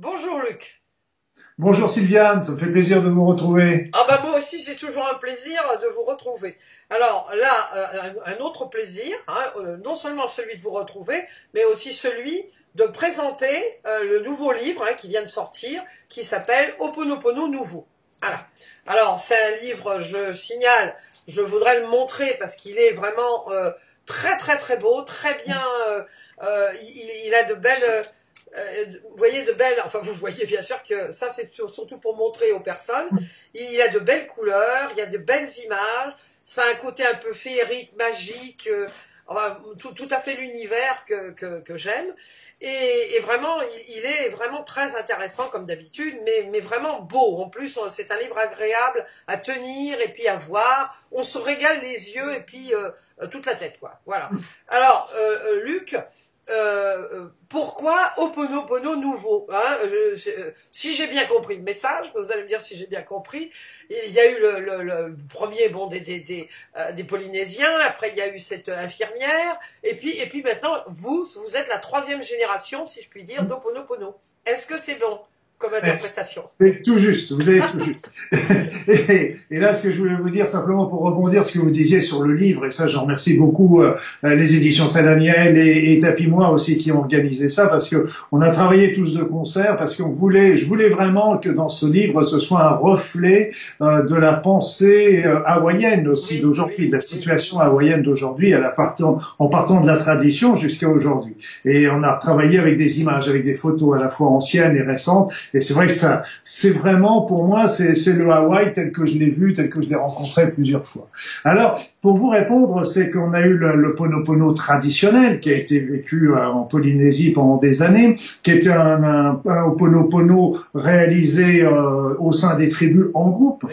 Bonjour Luc. Bonjour Sylviane, ça me fait plaisir de vous retrouver. Ah bah moi aussi c'est toujours un plaisir de vous retrouver. Alors là, euh, un autre plaisir, hein, euh, non seulement celui de vous retrouver, mais aussi celui de présenter euh, le nouveau livre hein, qui vient de sortir, qui s'appelle Oponopono Nouveau. Voilà. Alors c'est un livre, je signale, je voudrais le montrer parce qu'il est vraiment très très très beau, très bien, il, il, a de belles euh, vous voyez de belles, enfin vous voyez bien sûr que ça c'est surtout pour montrer aux personnes, il y a de belles couleurs, il y a de belles images, ça a un côté un peu féerique, magique, euh, tout, tout, à fait l'univers que, que, que j'aime. Et, et, vraiment, il, est vraiment très intéressant comme d'habitude, mais, mais vraiment beau. En plus, c'est un livre agréable à tenir et puis à voir. On se régale les yeux et puis euh, toute la tête, quoi. Voilà. Alors, euh, Luc, euh, pourquoi Oponopono nouveau hein euh, Si j'ai bien compris le message, vous allez me dire si j'ai bien compris, il y a eu le, le, premier bon des, des, des, euh, des, Polynésiens, après il y a eu cette infirmière, et puis, et puis maintenant, vous, vous êtes la troisième génération, si je puis dire, d'Oponopono. Est-ce que c'est bon? Comme interprétation. tout juste, vous avez tout juste. et, là, ce que je voulais vous dire, simplement pour rebondir ce que vous disiez sur le livre, et ça, j'en remercie beaucoup euh, les éditions Très Daniel et, et Tapis Moi aussi qui ont organisé ça, parce que on a travaillé tous de concert, parce qu'on voulait, je voulais vraiment que dans ce livre, ce soit un reflet euh, de la pensée euh, hawaïenne aussi d'aujourd'hui, de la situation hawaïenne d'aujourd'hui, en partant de la tradition jusqu'à aujourd'hui. Et on a travaillé avec des images, avec des photos à la fois anciennes et récentes, et c'est vrai que ça, c'est vraiment pour moi, c'est le Hawaï tel que je l'ai vu, tel que je l'ai rencontré plusieurs fois. Alors, pour vous répondre, c'est qu'on a eu le, le, Ponopono traditionnel qui a été vécu euh, en Polynésie pendant des années, qui était un, un, un Ponopono réalisé euh, au sein des tribus en groupe.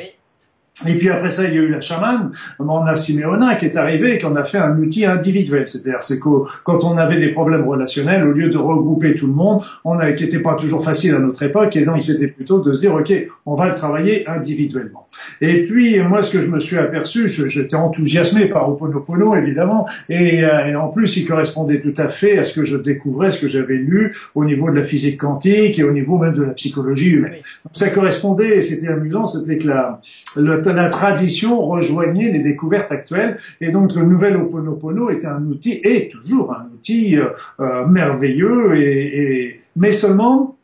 Et puis après ça, il y a eu la chamane, Manda Simeona, qui est arrivée et qu'on a fait un outil individuel. C'est-à-dire, c'est que quand on avait des problèmes relationnels, au lieu de regrouper tout le monde, on a, qui n'était pas toujours facile à notre époque, et donc c'était plutôt de se dire, ok, on va travailler individuellement. Et puis moi, ce que je me suis aperçu, j'étais enthousiasmé par Oponopono, évidemment, et, euh, et, en plus, il correspondait tout à fait à ce que je découvrais, ce que j'avais lu au niveau de la physique quantique et au niveau même de la psychologie humaine. Donc, ça correspondait, et c'était amusant, c'était que la, le la tradition rejoignait les découvertes actuelles et donc le nouvel Oponopono était un outil et toujours un outil euh, euh, merveilleux et, et mais seulement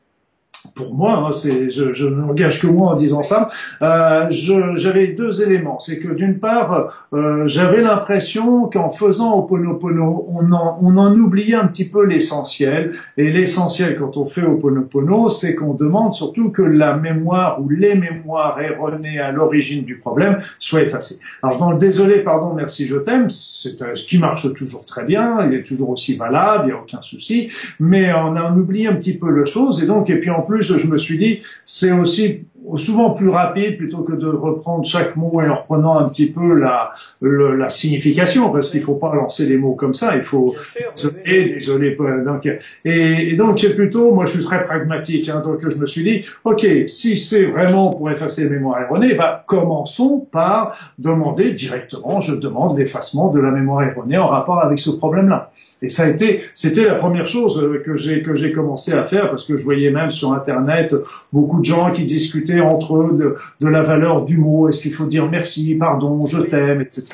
pour moi, hein, c'est, je, je n'engage que moi en disant ça, euh, j'avais deux éléments. C'est que d'une part, euh, j'avais l'impression qu'en faisant Oponopono, on en, on en oubliait un petit peu l'essentiel. Et l'essentiel quand on fait Oponopono, c'est qu'on demande surtout que la mémoire ou les mémoires erronées à l'origine du problème soient effacées. Alors dans le désolé, pardon, merci, je t'aime, c'est ce qui marche toujours très bien, il est toujours aussi valable, il n'y a aucun souci, mais on a oublié un petit peu la chose. Et donc, et puis je me suis dit, c'est aussi souvent plus rapide plutôt que de reprendre chaque mot et en reprenant un petit peu la, la signification, parce qu'il faut pas lancer les mots comme ça, il faut désolé, désolé. Donc, et, donc c'est plutôt, moi je suis très pragmatique, hein, donc je me suis dit, ok, si c'est vraiment pour effacer les mémoires erronées, bah, commençons par demander directement, je demande l'effacement de la mémoire erronée en rapport avec ce problème-là. Et ça a été, c'était la première chose euh, que j'ai que j'ai commencé à faire parce que je voyais même sur Internet beaucoup de gens qui discutaient entre eux de, la valeur du mot, est-ce qu'il faut dire merci, pardon, je t'aime, etc.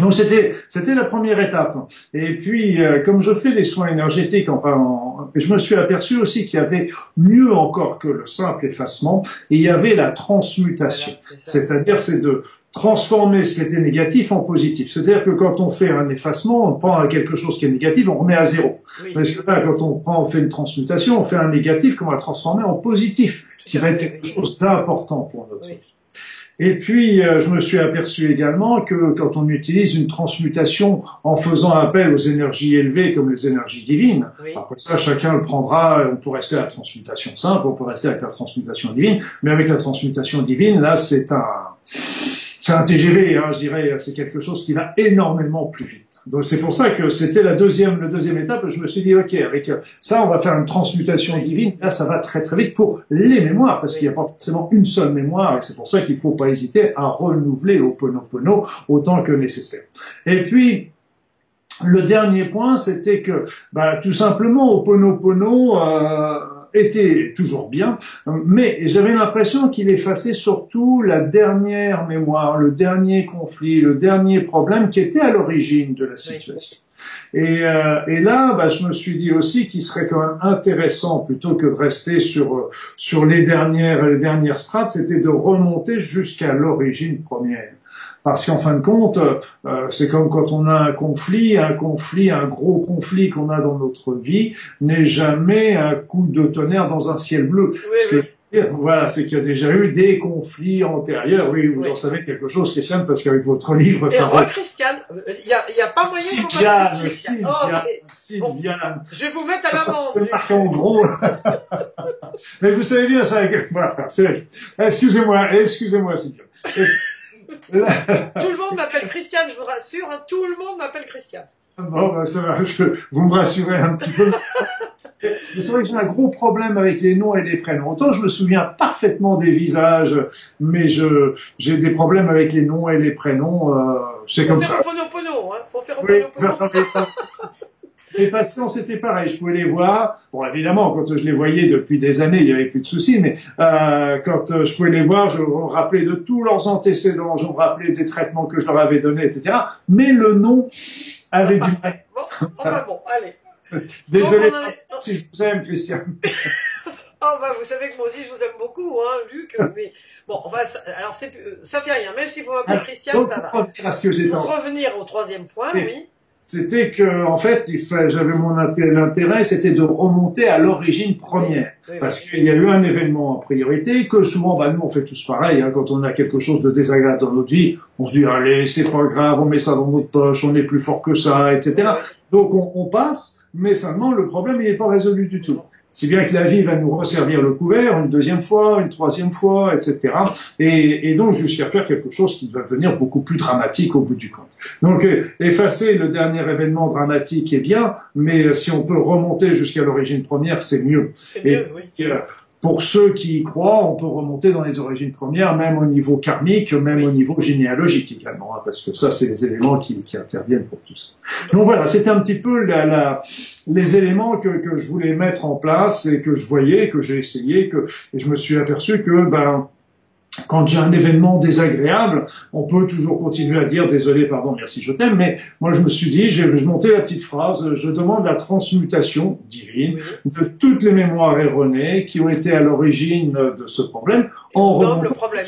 Donc c'était c'était la première étape. Et puis euh, comme je fais les soins énergétiques, enfin, je me suis aperçu aussi qu'il y avait mieux encore que le simple effacement, il y avait la transmutation. C'est-à-dire c'est de transformer ce qui était négatif en positif. C'est-à-dire que quand on fait un effacement, on prend quelque chose qui est négatif, on remet à zéro. Parce que là, quand on prend, on fait une transmutation, on fait un négatif qu'on va transformer en positif qui va être quelque chose d'important pour notre vie. Et puis, euh, je me suis aperçu également que quand on utilise une transmutation en faisant appel aux énergies élevées comme les énergies divines, après ça, chacun le prendra, on peut rester à la transmutation simple, on peut rester avec la transmutation divine, mais avec la transmutation divine, là, c'est un, c'est un TGV, hein, je dirais, c'est quelque chose qui va énormément plus vite. Donc c'est pour ça que c'était la deuxième, la deuxième étape. Je me suis dit, ok, avec ça, on va faire une transmutation divine. Là, ça va très très vite pour les mémoires, parce qu'il n'y a pas forcément une seule mémoire, et c'est pour ça qu'il ne faut pas hésiter à renouveler au Ponopono autant que nécessaire. Et puis, le dernier point, c'était que, bah, tout simplement, au Ponopono, euh, était toujours bien, mais j'avais l'impression qu'il effaçait surtout la dernière mémoire, le dernier conflit, le dernier problème qui était à l'origine de la situation. Et, euh, et, là, bah, je me suis dit aussi qu'il serait quand même intéressant, plutôt que de rester sur sur les dernières les dernières strates, c'était de remonter jusqu'à l'origine première. Parce qu'en fin de compte, euh, c'est comme quand on a un conflit, un conflit, un gros conflit qu'on a dans notre vie n'est jamais un coup de tonnerre dans un ciel bleu. Oui. Voilà, c'est qu'il y a déjà eu des conflits antérieurs. Oui, vous en savez quelque chose, Christiane, parce qu'avec votre livre, ça va. Christiane, il y a, y a pas moyen Sylviane, Sylviane, oh, Sylviane. Je vais vous mettre à l'avance. C'est marqué en gros. Mais vous savez bien ça. Voilà, excusez-moi, excusez-moi, Sylviane. tout le monde m'appelle Christiane, je vous rassure, hein, tout le monde m'appelle Christiane. Bon, ben, ça va, vous me rassurez un petit peu. c'est vrai que j'ai un gros problème avec les noms et les prénoms. Autant je me souviens parfaitement des visages, mais je j'ai des problèmes avec les noms et les prénoms. Euh, c'est comme ça. Faut faire un pono, hein. Faut faire un pono. Les patients, c'était pareil. Je pouvais les voir. Bon, évidemment, quand je les voyais depuis des années, il n'y avait plus de soucis. Mais euh, quand euh, je pouvais les voir, je me rappelais de tous leurs antécédents, je me rappelais des traitements que je leur avais donnés, etc. Mais le nom avait du. Bon, enfin bon, allez. Désolé si je vous aime, Christian. Oh bah vous savez que moi aussi je vous aime beaucoup, hein, Luc. Mais bon, enfin, ça, alors c'est ça fait rien. Même si vous m'appelez ah, Christian, ça va. Pour revenir au troisième point, oui c'était que en fait, j'avais mon intérêt, c'était de remonter à l'origine première, parce qu'il y a eu un événement en priorité que souvent, bah, nous on fait tous pareil. Hein, quand on a quelque chose de désagréable dans notre vie, on se dit allez, c'est pas grave, on met ça dans notre poche, on est plus fort que ça, etc. Donc on, on passe, mais seulement le problème il n'est pas résolu du tout. Si bien que la vie va nous resservir le couvert une deuxième fois, une troisième fois, etc. Et, et donc jusqu'à faire quelque chose qui va devenir beaucoup plus dramatique au bout du compte. Donc euh, effacer le dernier événement dramatique est bien, mais si on peut remonter jusqu'à l'origine première, c'est mieux. C'est mieux, oui. Pour ceux qui y croient, on peut remonter dans les origines premières, même au niveau karmique, même au niveau généalogique également, hein, parce que ça, c'est les éléments qui, qui, interviennent pour tout ça. Donc voilà, c'était un petit peu la, la, les éléments que, que, je voulais mettre en place et que je voyais, que j'ai essayé, que et je me suis aperçu que ben quand j'ai un événement désagréable, on peut toujours continuer à dire désolé, pardon, merci, je t'aime, mais moi je me suis dit, j'ai monté la petite phrase, je demande la transmutation divine de toutes les mémoires erronées qui ont été à l'origine de ce problème. En non, le problème.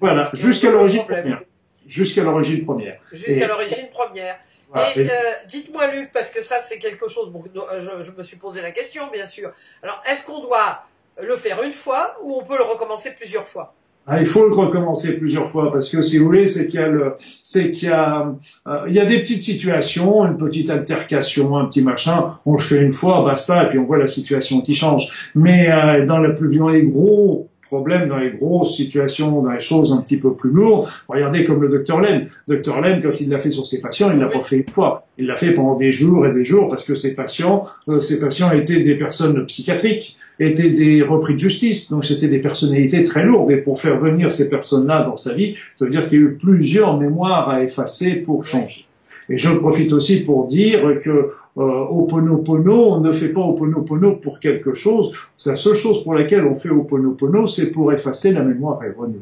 Voilà, jusqu'à l'origine première. Jusqu'à l'origine première. Jusqu'à l'origine première. et, euh, dites-moi Luc, parce que ça c'est quelque chose, bon, je, je me suis posé la question bien sûr. Alors, est-ce qu'on doit le faire une fois ou on peut le recommencer plusieurs fois? Il faut le recommencer plusieurs fois parce que si vous voulez, c'est qu'il y a le, c'est qu'il y a, euh, il y a des petites situations, une petite altercation, un petit machin. On le fait une fois, basta, et puis on voit la situation qui change. Mais euh, dans plus, dans les gros problèmes, dans les grosses situations, dans les choses un petit peu plus lourdes, regardez comme le docteur Len. Docteur Len, quand il l'a fait sur ses patients, il l'a pas fait une fois. Il l'a fait pendant des jours et des jours parce que ses patients, euh, ses patients étaient des personnes psychiatriques étaient des repris de justice, donc c'était des personnalités très lourdes. Et pour faire venir ces personnes-là dans sa vie, ça veut dire qu'il y a eu plusieurs mémoires à effacer pour changer. Et je profite aussi pour dire que euh, Oponopono, on ne fait pas Oponopono pour quelque chose. C'est la seule chose pour laquelle on fait Oponopono, c'est pour effacer la mémoire erronée.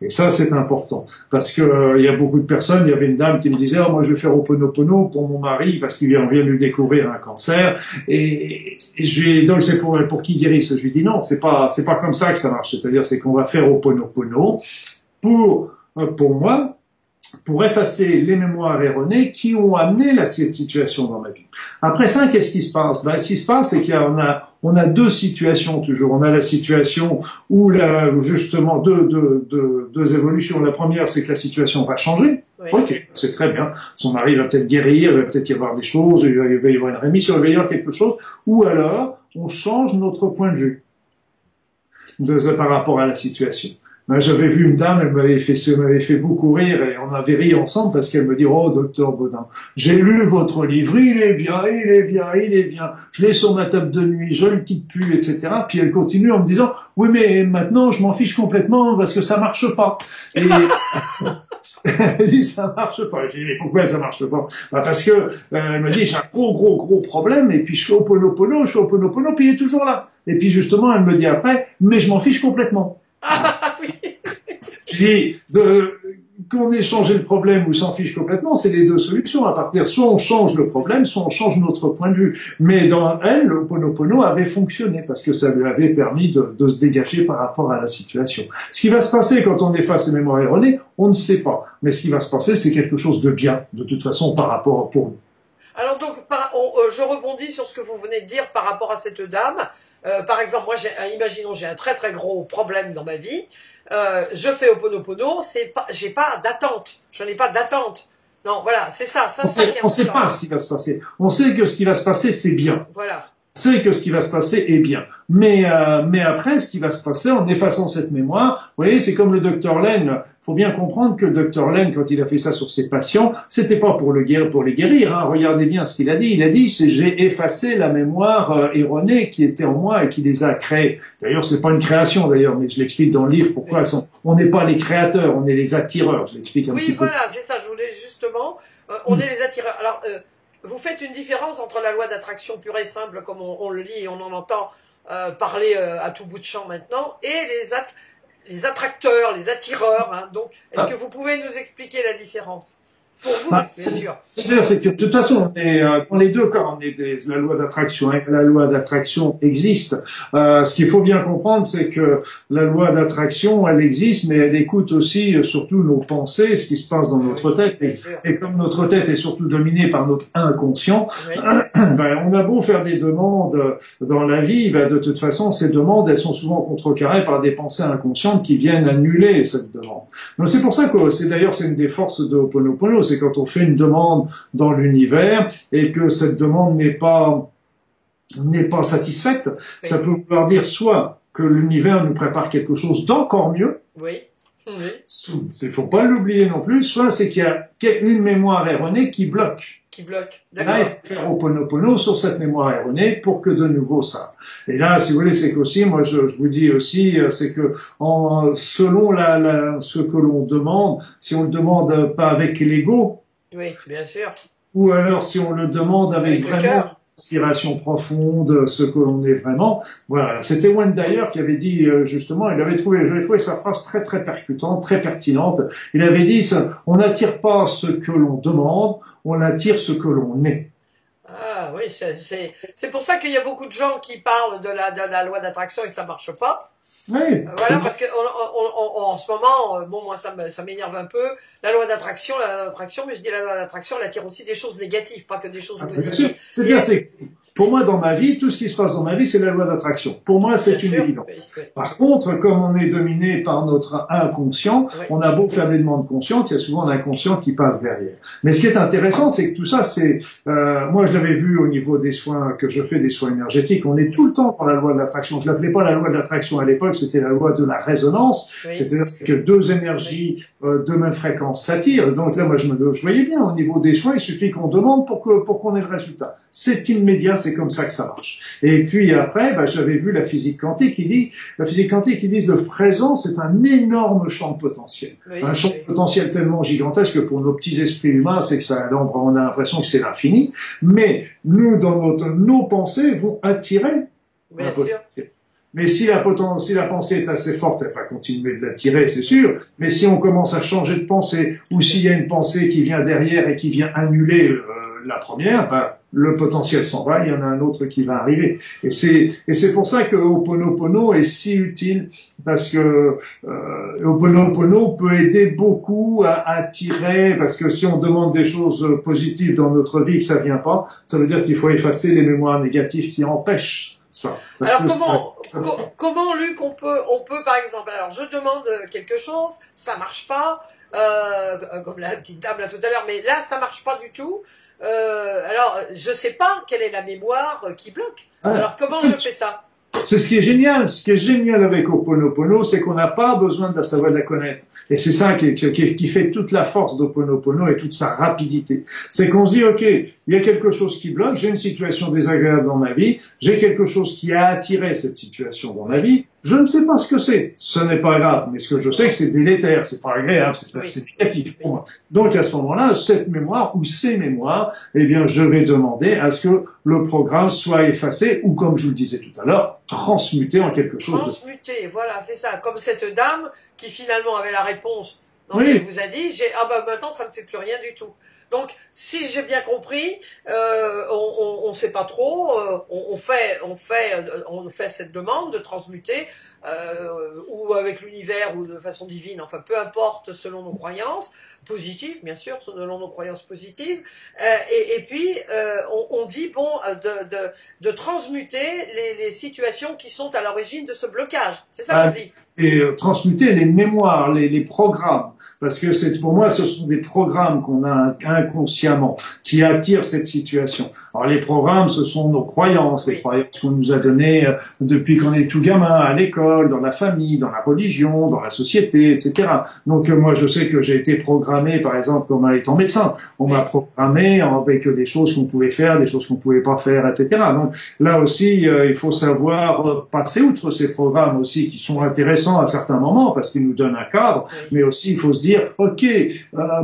Et ça, c'est important. Parce que euh, il y a beaucoup de personnes, il y avait une dame qui me disait, oh, moi, je vais faire Oponopono pour mon mari parce qu'il vient, vient de lui découvrir un cancer. Et, et je lui donc c'est pour, pour qu'il guérisse? Je lui dis, non, c'est pas, c'est pas comme ça que ça marche. C'est-à-dire, c'est qu'on va faire Oponopono pour, euh, pour moi, pour effacer les mémoires erronées qui ont amené la cette situation dans ma vie. Après ça, qu'est-ce qui se passe? Ben, Ce qui se passe, c'est qu'on a, on a deux situations toujours. On a la situation où, la, justement, deux, deux, deux, deux évolutions. La première, c'est que la situation va changer. Ok, c'est très bien. Son mari va peut-être guérir, il va peut-être y avoir des choses, il va y avoir une rémission, il va y avoir quelque chose. Ou alors, on change notre point de vue de, par rapport à la situation. J'avais vu une dame, elle m'avait fait, m'avait fait beaucoup rire et on avait ri ensemble parce qu'elle me dit, oh, docteur Baudin, j'ai lu votre livre, il est bien, il est bien, il est bien. Je l'ai sur ma table de nuit, je le quitte plus, etc. Puis elle continue en me disant, oui, mais maintenant, je m'en fiche complètement parce que ça marche pas. Et, elle dit ça marche pas. Je dis mais pourquoi ça marche pas? Bah, Parce que euh, elle me dit j'ai un gros gros gros problème et puis je fais au pono je fais au pono puis il est toujours là. Et puis justement elle me dit après mais je m'en fiche complètement. Ah oui. Je dis de qu'on ait changé le problème ou s'en fiche complètement, c'est les deux solutions. À partir, soit on change le problème, soit on change notre point de vue. Mais dans elle, le Ponopono avait fonctionné parce que ça lui avait permis de, de, se dégager par rapport à la situation. Ce qui va se passer quand on efface ses mémoires erronées, on ne sait pas. Mais ce qui va se passer, c'est quelque chose de bien, de toute façon, par rapport pour nous. Alors donc, par, euh, je rebondis sur ce que vous venez de dire par rapport à cette dame. Euh, par exemple, moi, imaginons, j'ai un très très gros problème dans ma vie. Euh, je fais Oponopono, c'est pas, j'ai pas d'attente. Je n'ai pas d'attente. Non, voilà, c'est ça. ça on sait, on sait pas ce qui va se passer. On sait que ce qui va se passer, c'est bien. Voilà. On sait que ce qui va se passer est bien. Mais, euh, mais après, ce qui va se passer en effaçant cette mémoire, vous voyez, c'est comme le docteur Lane faut bien comprendre que docteur Len, quand il a fait ça sur ses patients, c'était pas pour le guérir, pour les guérir. Hein. Regardez bien ce qu'il a dit. Il a dit, j'ai effacé la mémoire euh, erronée qui était en moi et qui les a créés. D'ailleurs, c'est pas une création d'ailleurs, mais je l'explique dans le livre pourquoi on n'est pas les créateurs, on est les attireurs. Je l'explique un petit peu. Oui, voilà, c'est ça. Je voulais justement, euh, on hmm. est les attireurs. Alors, euh, vous faites une différence entre la loi d'attraction pure et simple, comme on, le lit et on en entend parler à tout bout de champ maintenant, et les attireurs les attracteurs, les attireurs. Hein. Donc, est-ce ah. que vous pouvez nous expliquer la différence? Pour vous, bah, bien sûr. C'est que de toute façon, on est, euh, dans les deux cas, on est des, la loi d'attraction. Hein, la loi d'attraction existe. Euh, ce qu'il faut bien comprendre, c'est que la loi d'attraction, elle existe, mais elle écoute aussi euh, surtout nos pensées, ce qui se passe dans notre tête. Et, comme notre tête est surtout dominée par notre inconscient, ben, on a beau faire des demandes dans la vie, ben, de toute façon, ces demandes, elles sont souvent contrecarrées par des pensées inconscientes qui viennent annuler cette demande. Donc c'est pour ça que c'est d'ailleurs c'est une des forces de Ho'oponopono c'est quand on fait une demande dans l'univers et que cette demande n'est pas n'est pas satisfaite. Ça peut vouloir dire soit que l'univers nous prépare quelque chose d'encore mieux. Oui. Il ne faut pas l'oublier non plus. Soit c'est qu'il y a une mémoire erronée qui bloque. Qui bloque. Là, il faut faire Oponopono sur cette mémoire erronée pour que de nouveau ça. Et là, si vous voulez, c'est qu'aussi, moi, je, vous dis aussi, euh, c'est que en, selon la, ce que l'on demande, si on le demande pas avec l'ego. Oui, bien sûr. Ou alors si on le demande avec, avec vraiment inspiration profonde, ce que l'on est vraiment. Voilà, c'était Wayne d'ailleurs qui avait dit euh, justement, il avait trouvé, j'avais trouvé sa phrase très très percutante, très pertinente. Il avait dit, on n'attire pas ce que l'on demande, on attire ce que l'on est. Ah oui, c'est pour ça qu'il y a beaucoup de gens qui parlent de la, de la loi d'attraction et ça marche pas. Oui, voilà, parce que en ce moment, euh, bon, moi, ça m'énerve un peu. La loi d'attraction, la loi d'attraction, mais je dis la loi d'attraction, elle attire aussi des choses négatives, pas que des choses ah, positives. C'est bien, c'est pour moi, dans ma vie, tout ce qui se passe dans ma vie, c'est la loi d'attraction. Pour moi, c'est une évidence. Par contre, comme on est dominé par notre inconscient, on a beau faire des demandes conscientes, il y a souvent l'inconscient qui passe derrière. Mais ce qui est intéressant, c'est que tout ça, c'est, euh, moi, je l'avais vu au niveau des soins que je fais, des soins énergétiques. On est tout le temps dans la loi de l'attraction. Je l'appelais pas la loi de l'attraction à l'époque, c'était la loi de la résonance. C'est-à-dire que deux énergies euh, de même fréquence s'attirent. Donc là, moi, je me, je voyais bien au niveau des soins, il suffit qu'on demande pour que pour qu'on ait le résultat. C'est immédiat, c'est comme ça que ça marche. Et puis après, bah, j'avais vu la physique quantique qui dit, la physique quantique qui dit le présent, c'est un énorme champ de potentiel. un champ de potentiel tellement gigantesque que pour nos petits esprits humains, c'est que ça, on a l'impression que c'est l'infini. Mais nous, dans notre, nos pensées, vont attirer un potentiel. Mais si la, si la pensée est assez forte, elle va continuer de l'attirer, c'est sûr. Mais si on commence à changer de pensée, ou s'il y a une pensée qui vient derrière et qui vient annuler euh, la première, ben, le potentiel s'en va, il y en a un autre qui va arriver. Et c'est et c'est pour ça que Oponopono est si utile parce que euh, Oponopono peut aider beaucoup à attirer parce que si on demande des choses positives dans notre vie que ça vient pas, ça veut dire qu'il faut effacer les mémoires négatives qui empêchent ça. alors comment comment Luc on peut on peut par exemple alors je demande quelque chose ça marche pas euh, comme la petite dame là tout à l'heure mais là ça marche pas du tout euh, alors, je sais pas quelle est la mémoire qui bloque. Alors, comment je fais ça? C'est ce qui est génial. Ce qui est génial avec Oponopono, c'est qu'on n'a pas besoin de la savoir de la connaître. Et c'est ça qui, qui, qui, fait toute la force d'Oponopono et toute sa rapidité. C'est qu'on se dit, OK, il y a quelque chose qui bloque, j'ai une situation désagréable dans ma vie, j'ai quelque chose qui a attiré cette situation dans ma vie, Je ne sais pas ce que c'est. Ce n'est pas grave, mais ce que je sais, que c'est délétère, c'est pas agréable, c'est négatif pour moi. Donc à ce moment-là, cette mémoire ou ces mémoires, eh bien, je vais demander à ce que le programme soit effacé ou, comme je vous le disais tout à l'heure, transmuté en quelque chose. Transmuté, voilà, c'est ça. Comme cette dame qui finalement avait la réponse dans ce qu'elle vous a dit, j'ai ah bah maintenant ça me fait plus rien du tout. Donc, si j'ai bien compris, euh, on ne sait pas trop, euh, on, fait, on, fait, euh, on fait cette demande de transmuter, euh, ou avec l'univers, ou de façon divine, enfin peu importe selon nos croyances, positives bien sûr, selon nos croyances positives, euh, et, et, puis on, on, dit, bon, de, de, de transmuter les, les, situations qui sont à l'origine de ce blocage. C'est ça qu'on dit et transmuter les mémoires, les, les programmes, parce que c'est pour moi ce sont des programmes qu'on a inconsciemment qui attirent cette situation. Alors les programmes, ce sont nos croyances, les croyances qu'on nous a données euh, depuis qu'on est tout gamin, à l'école, dans la famille, dans la religion, dans la société, etc. Donc euh, moi, je sais que j'ai été programmé, par exemple, en étant médecin. On m'a programmé avec des choses qu'on pouvait faire, des choses qu'on pouvait pas faire, etc. Donc là aussi, euh, il faut savoir passer outre ces programmes aussi qui sont intéressants à certains moments parce qu'ils nous donnent un cadre, mais aussi il faut se dire, ok,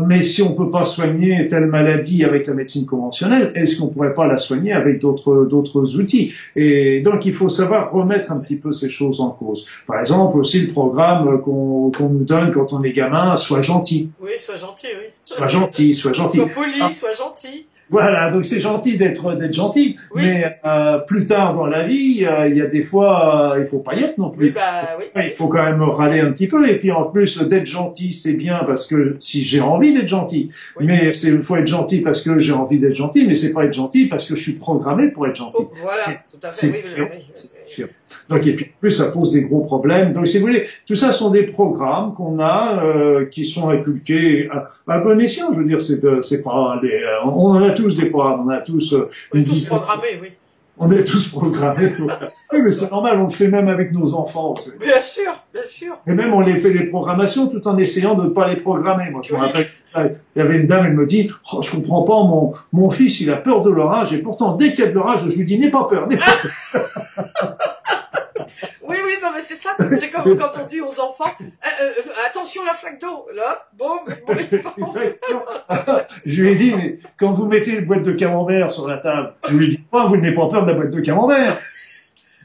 mais si on peut pas soigner telle maladie avec la médecine conventionnelle, est-ce qu'on pourrait pas la soigner avec d'autres d'autres outils. Et donc il faut savoir remettre un petit peu ces choses en cause. Par exemple aussi le programme qu'on qu'on nous donne quand on est gamin, sois gentil. Oui, sois gentil, oui. Sois gentil, sois gentil. Sois poli, ah. sois gentil. Voilà, donc c'est gentil d'être d'être gentil, mais euh, plus tard dans la vie, euh, il y a des fois, euh, il faut pas y être non plus. Oui, bah, oui. Il faut quand même râler un petit peu, et puis en plus d'être gentil, c'est bien parce que si j'ai envie d'être gentil, mais c'est faut être gentil parce que j'ai envie d'être gentil, mais c'est pas être gentil parce que je suis programmé pour être gentil. Oh, voilà, tout à fait. Oui, donc, et puis, plus, ça pose des gros problèmes. Donc, si vous voulez, tout ça sont des programmes qu'on a, euh, qui sont inculqués à, à, bon escient. Je veux dire, c'est, c'est pas les, euh, on en a tous des programmes, on a tous, euh, on est tous programmés, oui. On est tous programmés. oui, mais c'est normal, on le fait même avec nos enfants. Bien sûr, bien sûr. Et même on les fait les programmations tout en essayant de ne pas les programmer. Moi, je me rappelle, il y avait une dame, elle me dit, oh, je comprends pas, mon, mon fils, il a peur de l'orage, et pourtant, dès qu'il y a de l'orage, je lui dis, n'aie pas peur, n'aie pas peur. Oui, oui, non, mais c'est ça. C'est comme quand on dit aux enfants, euh, euh, euh, attention la flaque d'eau. Là, boum, Je lui ai dit, mais quand vous mettez une boîte de camembert sur la table, je lui dis pas, vous n'avez pas peur de la boîte de camembert.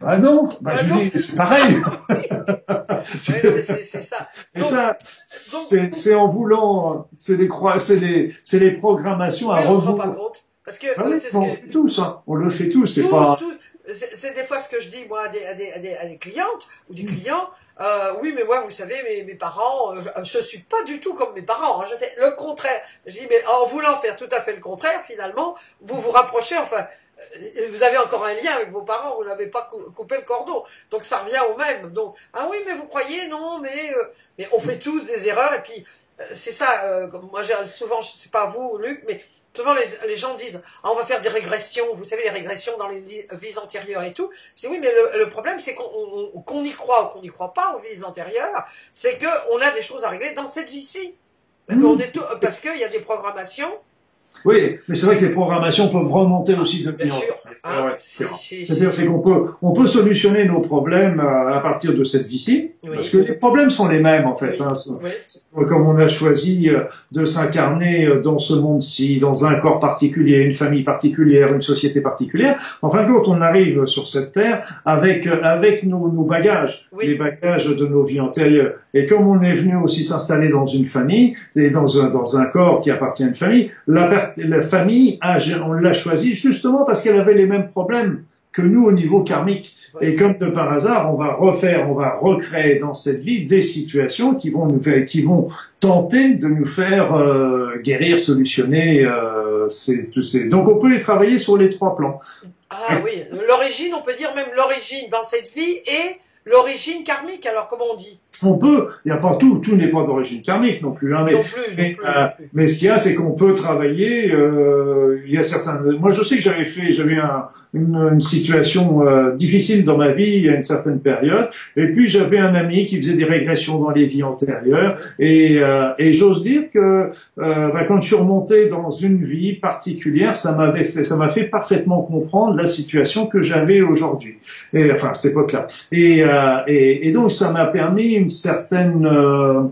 Bah non, bah, bah je dis, c'est pareil. c'est ça. Et ça, c'est en voulant, c'est les c'est les, c'est les programmations à rebours. On se rend pas compte. Parce que, ah oui, on, le fait tous, hein. on le fait tous, c'est pas. Tous c'est des fois ce que je dis moi à des, à des, à des, clientes ou des clients. Euh, oui, mais moi, vous savez, mes, mes parents, euh, je, je suis pas du tout comme mes parents. Hein, je fais le contraire. Je dis, mais en voulant faire tout à fait le contraire, finalement, vous vous rapprochez. Enfin, euh, vous avez encore un lien avec vos parents. Vous n'avez pas coupé le cordon. Donc ça revient au même. Donc ah oui, mais vous croyez non, mais mais on fait tous des erreurs. Et puis c'est ça. moi, souvent, je sais pas vous, Luc, mais Souvent, les, gens disent ah, on va faire des régressions, vous savez, les régressions dans les vies antérieures et tout. Je dis oui, mais le, problème, c'est qu'on y croit ou qu'on n'y croit pas aux vies antérieures, c'est qu'on a des choses à régler dans cette vie-ci. Mmh. Parce qu'il y a des programmations oui, mais c'est vrai que les programmations peuvent remonter aussi de Bien. Ah, C'est-à-dire c'est qu'on peut on peut solutionner nos problèmes euh, à partir de cette vie-ci, parce que les problèmes sont les mêmes en fait. Hein. Comme on a choisi euh, de s'incarner euh, dans ce monde-ci, dans un corps particulier, une famille particulière, une société particulière. En fin de compte, on arrive sur cette terre avec avec nos, nos bagages, les bagages de nos vies antérieures. Et comme on est venu aussi s'installer dans une famille et dans un dans un corps qui appartient à une famille, la la famille, on l'a choisie justement parce qu'elle avait les mêmes problèmes que nous au niveau karmique. Et comme de par hasard, on va refaire, on va recréer dans cette vie des situations qui vont nous faire, qui vont tenter de nous faire euh, guérir, solutionner euh, ces, ces. Donc on peut les travailler sur les trois plans. Ah oui, l'origine, on peut dire même l'origine dans cette vie et l'origine karmique. Alors comment on dit? On peut, il n'y a pas tout, tout n'est pas d'origine karmique non plus. Hein, mais, euh, mais, ce qu'il y a, c'est qu'on peut travailler. Euh, il y a certains. Moi, je sais que j'avais fait, j'avais un, une, une, situation euh, difficile dans ma vie à une certaine période, et puis j'avais un ami qui faisait des régressions dans les vies antérieures, et, euh, et j'ose dire que bah, quand je suis remonté dans une vie particulière, ça m'avait fait, ça m'a fait parfaitement comprendre la situation que j'avais aujourd'hui, et enfin à cette époque-là. Et euh, et, et, donc ça m'a permis une certaine, euh,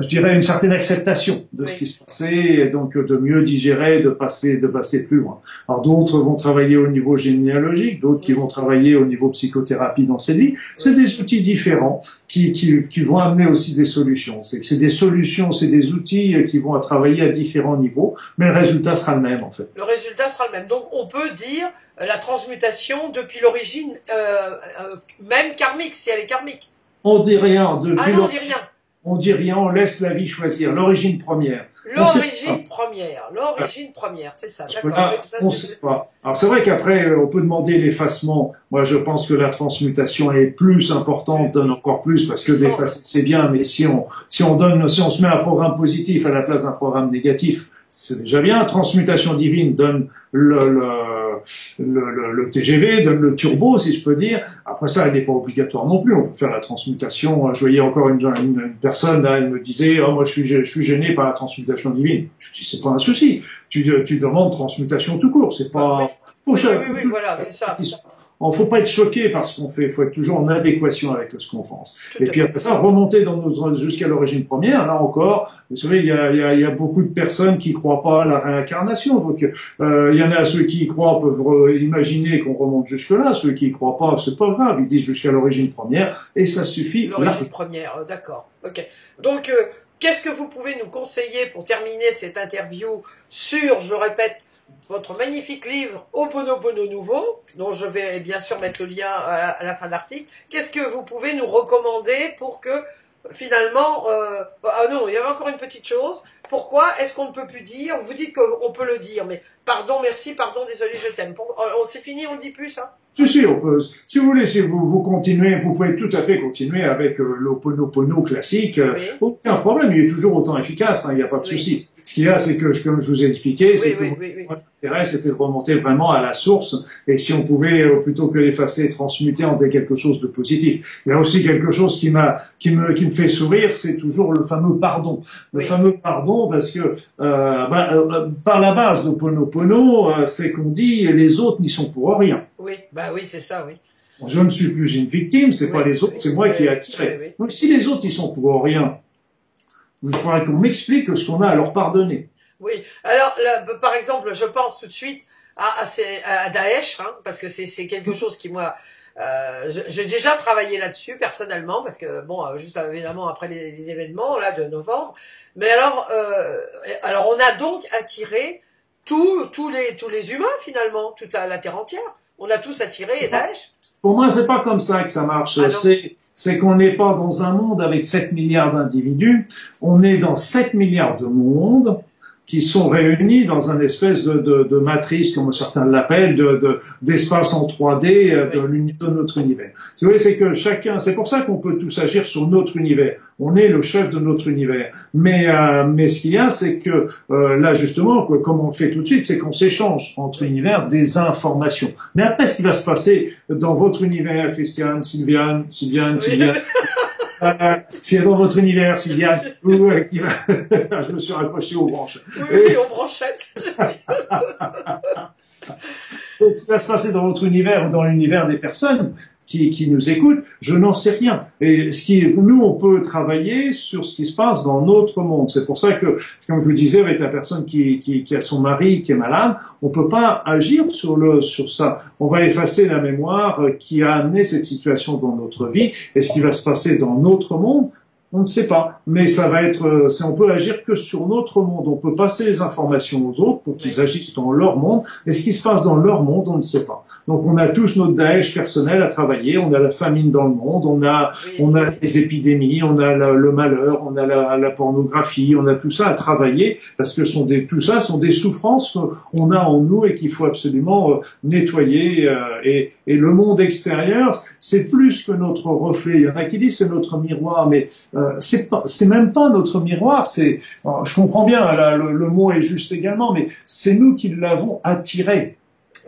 je dirais une certaine acceptation de ce qui se passait, et donc de mieux digérer, de passer, de passer plus loin. Alors d'autres vont travailler au niveau généalogique, d'autres qui vont travailler au niveau psychothérapie dans cette vie. C'est des outils différents qui, qui, qui, vont amener aussi des solutions. C'est c'est des solutions, c'est des outils qui vont travailler à différents niveaux, mais le résultat sera le même en fait. Le résultat sera le même. Donc on peut dire la transmutation depuis l'origine euh, euh, même karmique, si elle est karmique. On dit rien depuis ah non, on dit rien. On dit rien, on laisse la vie choisir l'origine première. L'origine première, l'origine première, c'est ça. D'accord. on sait pas. Alors c'est vrai qu'après euh, on peut demander l'effacement. Moi je pense que la transmutation est plus importante, donne encore plus parce que c'est bien, mais si on si on donne si on se met un programme positif à la place d'un programme négatif, c'est déjà bien. Transmutation divine donne le, le le, le, TGV, donne le turbo, si je peux dire. Après ça, elle n'est pas obligatoire non plus. On peut faire la transmutation. Je voyais encore une, une, personne, là, elle me disait, oh, moi, je suis, je suis gêné par la transmutation divine. Je dis, c'est pas un souci. Tu, tu demandes transmutation tout court. C'est pas, oui, oui, oui, voilà, c'est ça. Il faut pas être choqué par ce qu'on fait. Il faut être toujours en adéquation avec ce qu'on pense. et puis après ça, remonter dans nos, jusqu'à l'origine première. Là encore, vous savez, il y a, y, a, y a beaucoup de personnes qui croient pas à la réincarnation. Donc, euh, il y en a ceux qui y croient peuvent imaginer qu'on remonte jusque là. Ceux qui y croient pas, c'est pas grave. Ils disent jusqu'à l'origine première et ça suffit. L'origine première, euh, d'accord. Ok. Donc, euh, qu'est-ce que vous pouvez nous conseiller pour terminer cette interview sur, je répète, votre magnifique livre Oponopono Nouveau, dont je vais bien sûr mettre le lien à la, fin de l'article. Qu'est-ce que vous pouvez nous recommander pour que finalement, euh, ah non, il y avait encore une petite chose. Pourquoi est-ce qu'on ne peut plus dire Vous dites qu'on peut le dire, mais pardon, merci, pardon, désolé, je t'aime. On, s'est fini, on le dit plus, ça? Si, si, on peut, si vous voulez, si vous, vous continuez, vous pouvez tout à fait continuer avec euh, l'Oponopono classique. Euh, aucun problème, il est toujours autant efficace, hein, il n'y a pas de souci. Ce qu'il y a, c'est que, comme je vous ai expliqué, c'est que l'intérêt, c'était de remonter vraiment à la source. Et si on pouvait, euh, plutôt que l'effacer, transmuter en quelque chose de positif. Il y a aussi quelque chose qui m'a, qui me, qui me fait sourire, c'est toujours le fameux pardon. Le fameux pardon, parce que euh, bah, euh, par la base de Pono euh, c'est qu'on dit les autres n'y sont pour rien. Oui, bah oui, c'est ça, oui. Je ne suis plus une victime, c'est pas les autres, c'est moi qui ai attiré. Donc si les autres ils sont pour rien, il faudrait qu'on m'explique ce qu'on a à leur pardonner. Oui. Alors, par exemple, je pense tout de suite à, à, Daesh, hein, parce que c'est quelque chose qui, moi, euh, j'ai déjà travaillé là-dessus personnellement, parce que, bon, euh, juste évidemment après les, événements là de novembre. Mais alors, euh, alors on a donc attiré tous tous les, tous les humains, finalement, toute la, la Terre entière. On a tous attiré Daesh. Pour moi, c'est pas comme ça que ça marche. Ah c'est c'est qu'on n'est pas dans un monde avec 7 milliards d'individus, on est dans 7 milliards de mondes qui sont réunis dans un espèce de, de, de matrice, comme certains l'appellent, de, d'espace en 3D euh, de, de notre univers. Vous voyez, c'est que chacun, c'est pour ça qu'on peut tous agir sur notre univers. On est le chef de notre univers. Mais, euh, mais ce qu'il y a, c'est que euh, là, justement, comme on le fait tout de suite, c'est qu'on s'échange entre univers des informations. Mais après, ce qui va se passer dans votre univers, Christiane, Sylviane, Sylviane, Sylviane, euh, c'est dans votre univers, Sylviane, ou euh, qui va... je me suis raccroché aux branches. Oui, oui, aux branchettes. Ce qui va se passer dans votre univers ou dans l'univers des personnes, qui, qui nous écoutent, je n'en sais rien. Et ce qui, nous, on peut travailler sur ce qui se passe dans notre monde. C'est pour ça que, comme je vous disais, avec la personne qui, qui, qui, a son mari qui est malade, on peut pas agir sur le sur ça. On va effacer la mémoire qui a amené cette situation dans notre vie. Et ce qui va se passer dans notre monde, on ne sait pas. Mais ça va être, on peut agir que sur notre monde. On peut passer les informations aux autres pour qu'ils agissent dans leur monde. Et ce qui se passe dans leur monde, on ne sait pas. Donc on a tous notre Daesh personnel à travailler, on a la famine dans le monde, on a, on a les épidémies, on a le malheur, on a la, la, pornographie, on a tout ça à travailler parce que sont des, tout ça sont des souffrances qu'on a en nous et qu'il faut absolument euh, nettoyer. Euh, et, et, le monde extérieur, c'est plus que notre reflet. Il y en a qui disent c'est notre miroir, mais euh, c'est pas, c'est même pas notre miroir. C'est, je comprends bien, là, le, le mot est juste également, mais c'est nous qui l'avons attiré.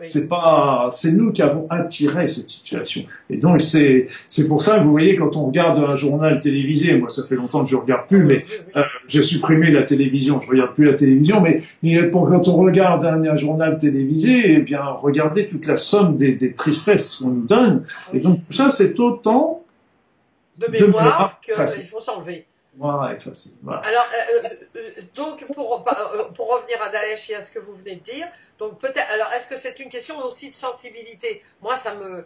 C'est pas, c'est nous qui avons attiré cette situation. Et donc c'est, c'est pour ça que vous voyez quand on regarde un journal télévisé, moi ça fait longtemps que je regarde plus, mais euh, j'ai supprimé la télévision, je regarde plus la télévision, mais, pour quand on regarde un, journal télévisé, eh bien regardez toute la somme des, des tristesses qu'on nous donne. Et donc tout ça c'est autant de mémoire qu'il faut s'enlever. Voilà. Alors, donc, pour, pour revenir à Daesh et à ce que vous venez de dire, donc peut-être, alors est-ce que c'est une question aussi de sensibilité? Moi, ça me,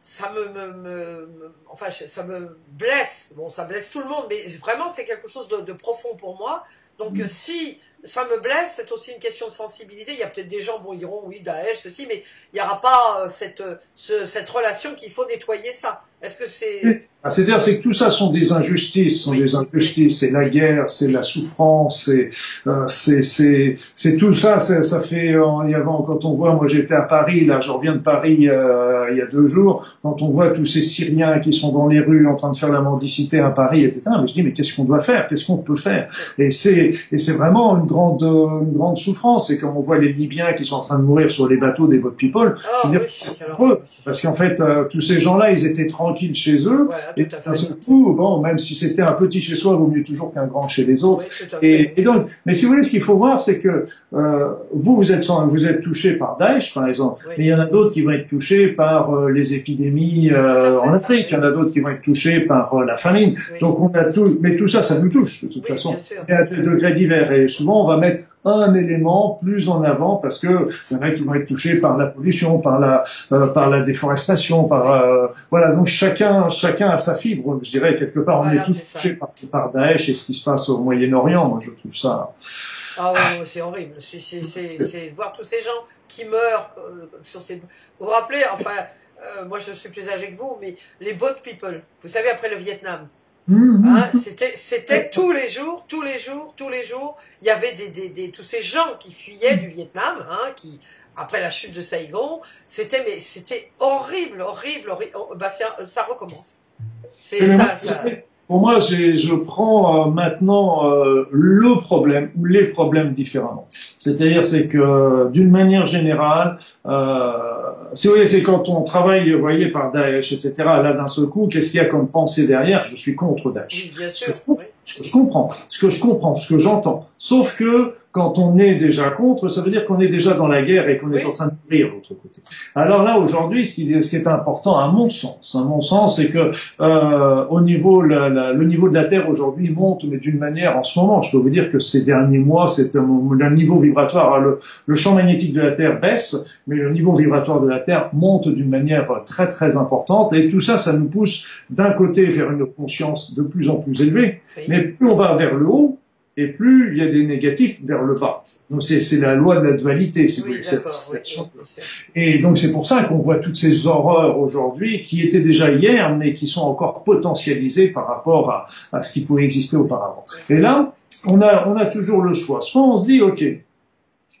ça me, enfin, ça me blesse. Bon, ça blesse tout le monde, mais vraiment, c'est quelque chose de, profond pour moi. Donc, mm. si ça me blesse, c'est aussi une question de sensibilité. Il y a peut-être des gens, bon, ils diront, oui, Daesh, ceci, mais il n'y aura pas euh, cette, cette relation qu'il faut nettoyer ça. Est-ce que c'est... Ah, c'est-à-dire, c'est que tout ça sont des injustices, sont des injustices. C'est la guerre, c'est la souffrance, c'est, euh, c'est, tout ça. Ça fait, euh, avant, quand on voit, moi j'étais à Paris, là, je reviens de Paris euh, il y a deux jours. Quand on voit tous ces Syriens qui sont dans les rues en train de faire la mendicité à Paris, etc. Mais je dis, mais qu'est-ce qu'on doit faire? Qu'est-ce qu'on peut faire? Et c'est, et c'est vraiment une grande, une grande souffrance. Et quand on voit les Libyens qui sont en train de mourir sur les bateaux des boat people, oh, je veux dire, parce qu'en fait, tous ces gens-là, ils étaient tranquilles chez eux. et d'un seul coup, bon, même si c'était un petit chez soi, vaut mieux toujours qu'un grand chez les autres. et, et, donc, mais si vous voulez, ce qu'il faut voir, c'est que euh, vous, vous êtes, vous êtes touché par Daesh, par exemple, mais il y en a d'autres qui vont être touchés par euh, les épidémies euh, en Afrique. Il y en a d'autres qui vont être touchés par euh, la famine. Donc, on a tout, mais tout ça, ça nous touche de toute façon. Et à des degrés divers. Et souvent, on va mettre un élément plus en avant parce que il y en a qui vont être touchés par la pollution, par la euh, par la déforestation, par euh, voilà. Donc chacun chacun a sa fibre, je dirais. Quelque part on est tous touchés par, par, Daesh et ce qui se passe au Moyen-Orient, moi je trouve ça ah c'est horrible, c'est voir tous ces gens qui meurent euh, sur ces vous vous rappelez enfin moi je suis plus âgé que vous mais les boat people, vous savez après le Vietnam. Hein, c'était, c'était tous les jours, tous les jours, tous les jours. Il y avait des, des, des tous ces gens qui fuyaient du Vietnam, hein, qui après la chute de Saigon, c'était mais c'était horrible, horrible, horrible. Oh, bah ça, ça recommence. C'est ça, ça. Pour moi, je prends euh, maintenant euh, le problème ou les problèmes différemment. C'est-à-dire, c'est que d'une manière générale, euh, si vous voyez, c'est quand on travaille, vous voyez, par Daesh, etc. Là, d'un seul coup, qu'est-ce qu'il y a comme pensée derrière? Je suis contre Daesh. bien sûr. Ce que je comprends, ce que je comprends, ce que j'entends. Sauf que quand on est déjà contre, ça veut dire qu'on est déjà dans la guerre et qu'on est en train de mourir de l'autre côté. Alors là, aujourd'hui, ce qui, est important, à mon sens, à mon sens, c'est que euh, au niveau, le niveau de la Terre aujourd'hui monte, mais d'une manière, en ce moment, je peux vous dire que ces derniers mois, c'est un, niveau vibratoire, le, le, champ magnétique de la Terre baisse, mais le niveau vibratoire de la Terre monte d'une manière très très importante, et tout ça, ça nous pousse d'un côté vers une conscience de plus en plus élevée, mais plus on va vers le haut, et plus il y a des négatifs vers le bas. Donc c'est la loi de la dualité, si oui, Et donc c'est pour ça qu'on voit toutes ces horreurs aujourd'hui qui étaient déjà hier, mais qui sont encore potentialisées par rapport à, à ce qui pouvait exister auparavant. Et là, on a, on a toujours le choix. Soit on se dit, ok,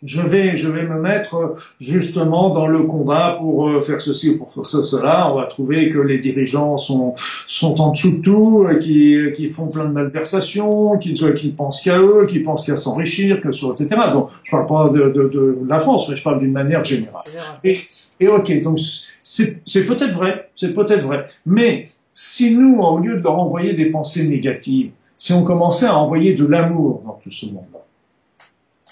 je vais, je vais me mettre justement dans le combat pour euh, faire ceci ou pour faire cela. On va trouver que les dirigeants sont, sont en dessous de tout, euh, qui, qui font plein de malversations, qui, qui pensent qu'à eux, qui pensent qu'à s'enrichir, que sur, etc. Donc, je parle pas de, de, de, la France, mais je parle d'une manière générale. Et, et ok, donc c'est peut-être vrai, c'est peut-être vrai. Mais si nous, au lieu de leur envoyer des pensées négatives, si on commençait à envoyer de l'amour dans tout ce monde-là,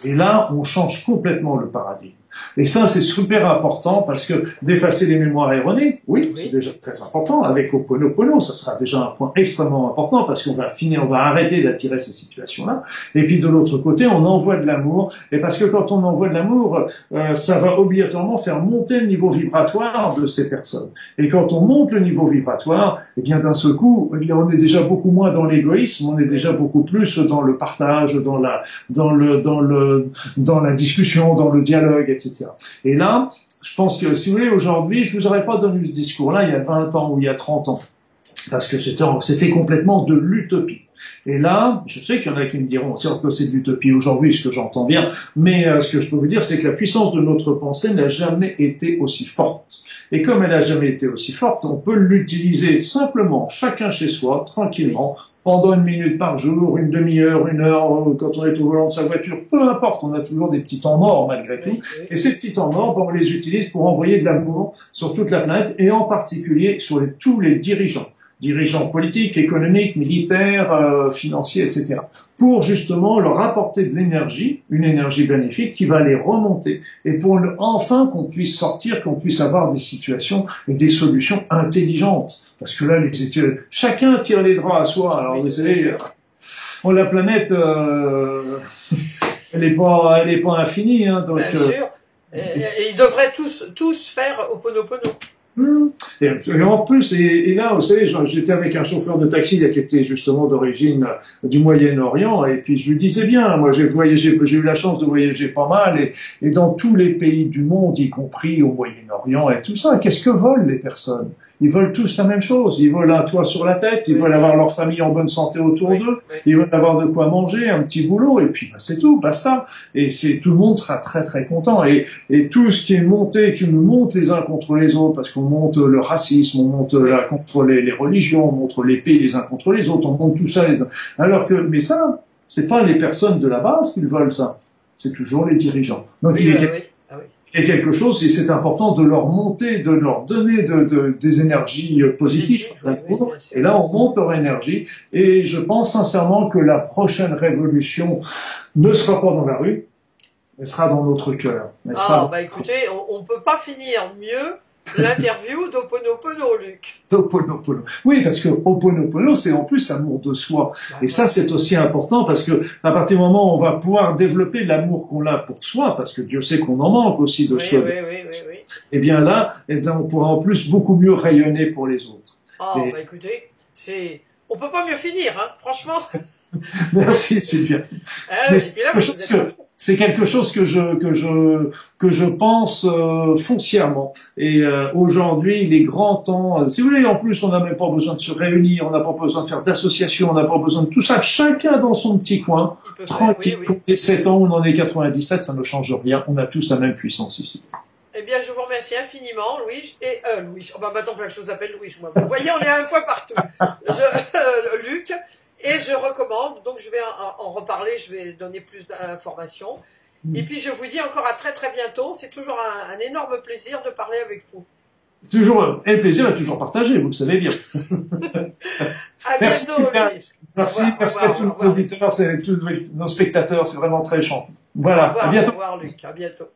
et là, on change complètement le paradigme. Et ça, c'est super important parce que d'effacer les mémoires erronées, oui, c'est déjà très important. Avec Oponopono, ça sera déjà un point extrêmement important parce qu'on va finir, on va arrêter d'attirer ces situations-là. Et puis de l'autre côté, on envoie de l'amour. Et parce que quand on envoie de l'amour, euh, ça va obligatoirement faire monter le niveau vibratoire de ces personnes. Et quand on monte le niveau vibratoire, eh bien d'un seul coup, eh bien, on est déjà beaucoup moins dans l'égoïsme, on est déjà beaucoup plus dans le partage, dans la, dans le, dans le, dans la discussion, dans le dialogue, Et là, je pense que si vous voulez, aujourd'hui, je vous aurais pas donné ce discours-là il y a 20 ans ou il y a 30 ans, parce que c'était complètement de l'utopie. Et là, je sais qu'il y en a qui me diront, certes que c'est de l'utopie aujourd'hui, ce que j'entends bien, mais euh, ce que je peux vous dire, c'est que la puissance de notre pensée n'a jamais été aussi forte. Et comme elle n'a jamais été aussi forte, on peut l'utiliser simplement, chacun chez soi, tranquillement, pendant une minute par jour, une demi-heure, une heure, quand on est au volant de sa voiture, peu importe, on a toujours des petits temps morts malgré tout. Et ces petits temps morts, on les utilise pour envoyer de l'amour sur toute la planète et en particulier sur tous les dirigeants dirigeants politiques, économiques, militaires, euh, financiers, etc., pour justement leur apporter de l'énergie, une énergie bénéfique qui va les remonter, et pour enfin qu'on puisse sortir, qu'on puisse avoir des situations et des solutions intelligentes. Parce que là, les études, chacun tire les draps à soi. Alors vous savez, on la planète, euh, elle n'est pas, elle est pas infinie, hein, donc. Bien sûr. Et, et, ils devraient tous, tous faire Oponopono. Hmm. Et, en plus, et, là, vous savez, j'étais avec un chauffeur de taxi qui était justement d'origine du Moyen-Orient, et puis je lui disais bien, moi j'ai voyagé, j'ai eu la chance de voyager pas mal, et, et dans tous les pays du monde, y compris au Moyen-Orient et tout ça, qu'est-ce que volent les personnes? Ils veulent tous la même chose. Ils veulent un toit sur la tête, ils veulent avoir leur famille en bonne santé autour d'eux, ils veulent avoir de quoi manger, un petit boulot, et puis bah, c'est tout, basta. Et c'est tout le monde sera très très content. Et, et tout ce qui est monté, qui nous monte les uns contre les autres, parce qu'on monte le racisme, on monte la, contre les, les, religions, on monte les pays les uns contre les autres, on monte tout ça. Les uns. Alors que, mais ça, c'est pas les personnes de la base qui veulent ça, c'est toujours les dirigeants. Donc il est et quelque chose, et c'est important de leur monter, de leur donner de, de, des énergies positives. Oui, oui, et là, on monte leur énergie. Et je pense sincèrement que la prochaine révolution ne sera pas dans la rue, elle sera dans notre cœur. Ah, bah écoutez, on ne peut pas finir mieux L'interview d'Oponopono, Luc. D'Oponopono. Oui, parce que Oponopono, c'est en plus l'amour de soi. Et ça, c'est aussi important parce que à partir du moment où on va pouvoir développer l'amour qu'on a pour soi, parce que Dieu sait qu'on en manque aussi de oui, soi. Oui, oui, oui, oui. Eh bien là, eh bien, on pourra en plus beaucoup mieux rayonner pour les autres. Oh, Et... bah écoutez, c'est, on peut pas mieux finir, hein, franchement. Merci, Sylvia. Ah, Mais c'est que c'est quelque chose que je que je que je pense euh, foncièrement. Et euh, aujourd'hui, il est grand temps. Euh, si vous voulez, en plus, on n'a même pas besoin de se réunir, on n'a pas besoin de faire d'associations, on n'a pas besoin de tout ça. Chacun dans son petit coin, tranquille. oui, oui. Pour les 7 ans, on en est 97, ça ne change rien. On a tous la même puissance ici. Eh bien, je vous remercie infiniment, Louis. Et euh, Louis. Oh, bah, maintenant, il faut que je vous appelle Louis. Moi. Vous voyez, on est à une fois partout. Je, euh, Luc. Et je recommande, donc je vais en, en reparler, je vais donner plus d'informations. Mmh. Et puis je vous dis encore à très très bientôt. C'est toujours un, un, énorme plaisir de parler avec vous. Toujours un plaisir est toujours partagé, vous le savez bien. à merci, bientôt, Merci, merci, revoir, merci revoir, à tous nos auditeurs, à tous nos spectateurs, c'est vraiment très chant. Voilà, revoir, à bientôt. Au revoir, Luc, à bientôt.